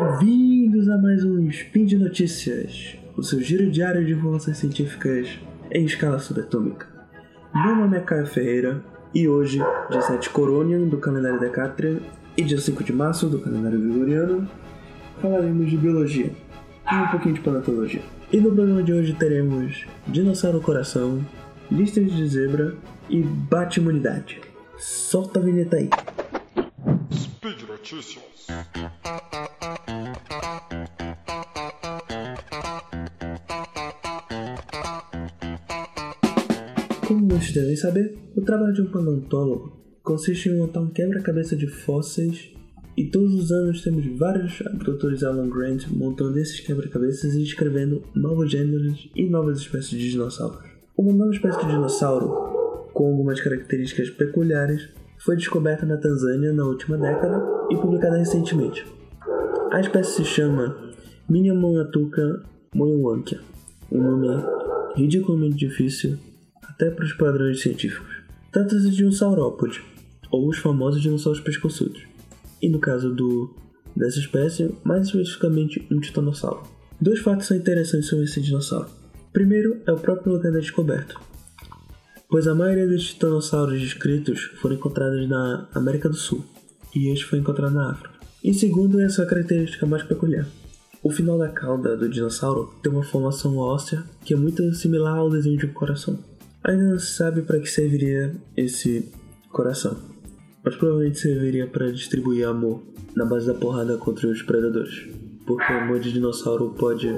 Bem-vindos a mais um Spin de Notícias, o seu giro diário de informações científicas em escala subatômica. Meu nome é Caio Ferreira e hoje, dia 7 Coronian do calendário Decatrian e dia 5 de março do calendário Gregoriano, falaremos de biologia e um pouquinho de paleontologia. E no programa de hoje teremos Dinossauro Coração, Listas de Zebra e Bate-Imunidade. Solta a vinheta aí. Speed Notícias. Como muitos devem saber, o trabalho de um paleontólogo consiste em montar um quebra-cabeça de fósseis e todos os anos temos vários abdutores Alan Grant montando esses quebra-cabeças e descrevendo novos gêneros e novas espécies de dinossauros. Uma nova espécie de dinossauro, com algumas características peculiares, foi descoberta na Tanzânia na última década e publicada recentemente. A espécie se chama Minyamonatuka moyuankia, um nome ridiculamente difícil até para os padrões científicos. Trata-se de um saurópode, ou os famosos dinossauros pescoçudos, e no caso do, dessa espécie, mais especificamente um titanossauro. Dois fatos são interessantes sobre esse dinossauro. Primeiro é o próprio lugar da descoberta, pois a maioria dos titanossauros descritos foram encontrados na América do Sul, e este foi encontrado na África. E segundo é a sua característica mais peculiar. O final da cauda do dinossauro tem uma formação óssea que é muito similar ao desenho de um coração. Ainda não se sabe para que serviria esse coração, mas provavelmente serviria para distribuir amor na base da porrada contra os predadores, porque amor de dinossauro pode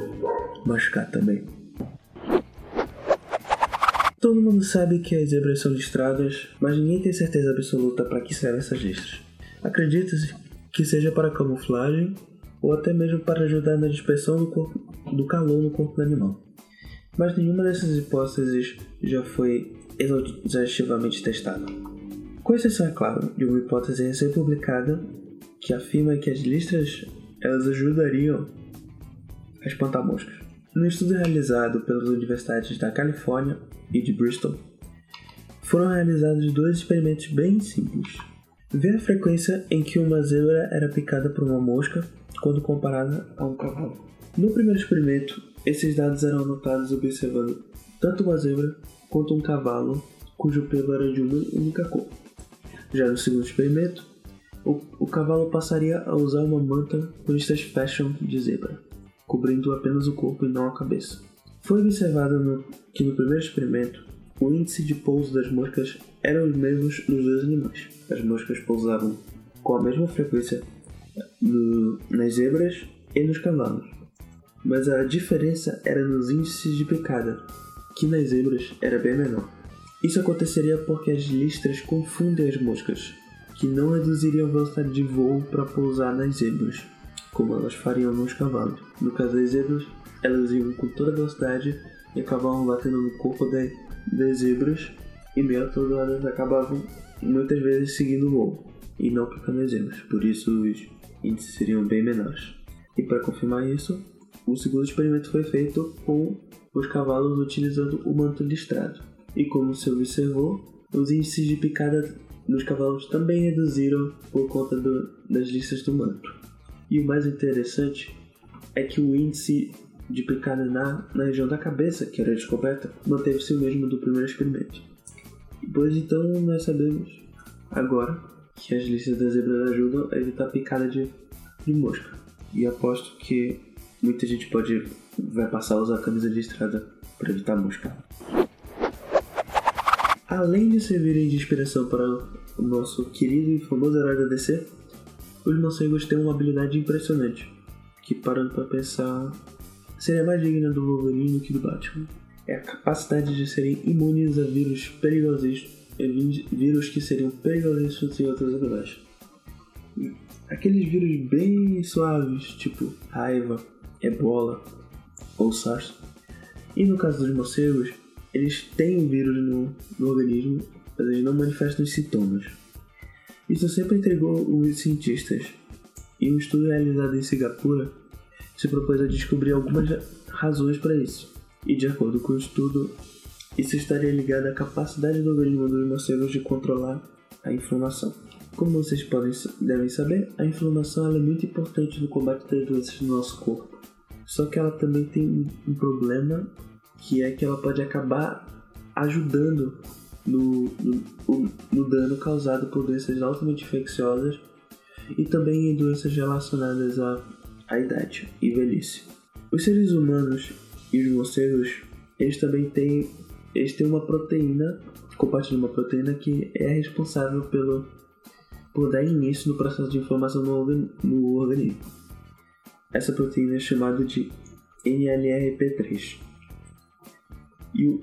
machucar também. Todo mundo sabe que as zebras são listradas, mas ninguém tem certeza absoluta para que servem essas listras. Acredita-se que seja para camuflagem ou até mesmo para ajudar na dispersão do, corpo, do calor no corpo do animal. Mas nenhuma dessas hipóteses já foi exaustivamente testada. Com exceção, é claro, de uma hipótese recém-publicada que afirma que as listras elas ajudariam a espantar moscas. No estudo realizado pelas universidades da Califórnia e de Bristol, foram realizados dois experimentos bem simples. Ver a frequência em que uma zebra era picada por uma mosca quando comparada a um cavalo. No primeiro experimento, esses dados eram anotados observando tanto uma zebra quanto um cavalo cujo pelo era de uma única cor. Já no segundo experimento, o, o cavalo passaria a usar uma manta com listas fashion de zebra, cobrindo apenas o corpo e não a cabeça. Foi observado no, que no primeiro experimento, o índice de pouso das moscas eram os mesmos nos dois animais. As moscas pousavam com a mesma frequência no, nas zebras e nos cavalos, mas a diferença era nos índices de picada, que nas zebras era bem menor. Isso aconteceria porque as listras confundem as moscas, que não reduziriam a velocidade de voo para pousar nas zebras, como elas fariam nos cavalos. No caso das zebras, elas iam com toda a velocidade e acabavam batendo no corpo das, zebras, e meio todo elas acabavam muitas vezes seguindo o voo, e não picando as zebras, por isso os índices seriam bem menores. E para confirmar isso, o segundo experimento foi feito com os cavalos utilizando o manto listrado. E como se observou, os índices de picada nos cavalos também reduziram por conta do, das listas do manto. E o mais interessante é que o índice de picada na, na região da cabeça, que era descoberta, manteve-se o mesmo do primeiro experimento. Pois então nós sabemos agora que as listas das zebras ajudam a evitar picada de, de mosca. E aposto que muita gente pode vai passar a usar camisa de estrada para evitar mosca. Além de servirem de inspiração para o nosso querido e famoso herói da DC, os morcegos têm uma habilidade impressionante, que parando para pensar, seria mais digna do Wolverine que do Batman. É a capacidade de serem imunes a vírus perigosos, vírus que seriam perigosos em outros animais. Aqueles vírus bem suaves, tipo raiva, ebola ou SARS. E no caso dos morcegos, eles têm o vírus no, no organismo, mas eles não manifestam os sintomas. Isso sempre intrigou os cientistas, e um estudo realizado em Singapura se propôs a descobrir algumas razões para isso. E de acordo com o estudo, isso estaria ligado à capacidade do organismo dos morcegos de controlar a inflamação. Como vocês podem, devem saber, a inflamação é muito importante no combate das doenças do nosso corpo. Só que ela também tem um problema que é que ela pode acabar ajudando no, no, no dano causado por doenças altamente infecciosas e também em doenças relacionadas à, à idade e velhice. Os seres humanos e os morcegos, eles também têm, eles têm uma proteína, compartilham uma proteína que é responsável pelo, por dar início no processo de inflamação no, no organismo. Essa proteína é chamada de NLRP3. E o,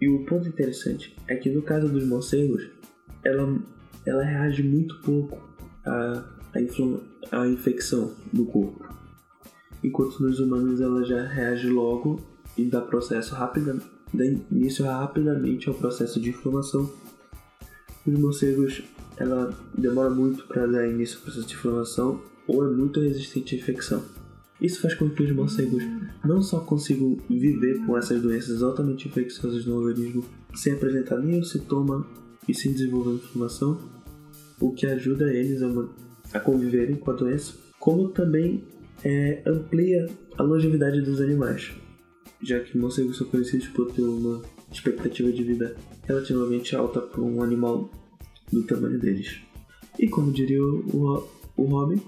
e o ponto interessante é que no caso dos morcegos, ela, ela reage muito pouco à, à, à infecção no corpo. Enquanto nos humanos ela já reage logo e dá processo rápido, dá início rapidamente ao processo de inflamação. Os morcegos ela demora muito para dar início ao processo de inflamação ou é muito resistente à infecção. Isso faz com que os morcegos não só consigam viver com essas doenças altamente infecciosas no organismo sem apresentar nenhum sintoma e sem desenvolver inflamação, o que ajuda eles a, a conviverem com a doença, como também é, amplia a longevidade dos animais, já que morcegos são conhecidos por ter uma expectativa de vida relativamente alta para um animal do tamanho deles. E como diria o, o, o Robin,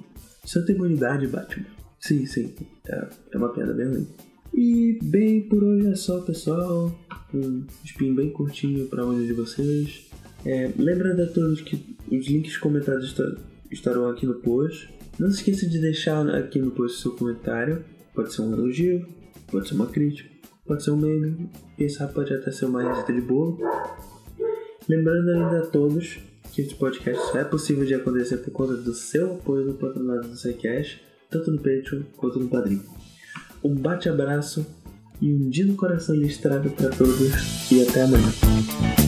santa imunidade, Batman. Sim, sim. É, é uma piada bem ruim. E bem, por hoje é só, pessoal. Um spin bem curtinho para onde de vocês. É, lembrando a todos que os links comentados estarão aqui no post. Não se esqueça de deixar aqui no post seu comentário. Pode ser um elogio, pode ser uma crítica, pode ser um meme, sabe pode até ser uma receita de bolo. Lembrando ainda a todos que esse podcast só é possível de acontecer por conta do seu apoio no patronato do SciCash tanto no Patreon quanto no Padrim. Um bate-abraço e um dia no coração listrado para todos e até amanhã.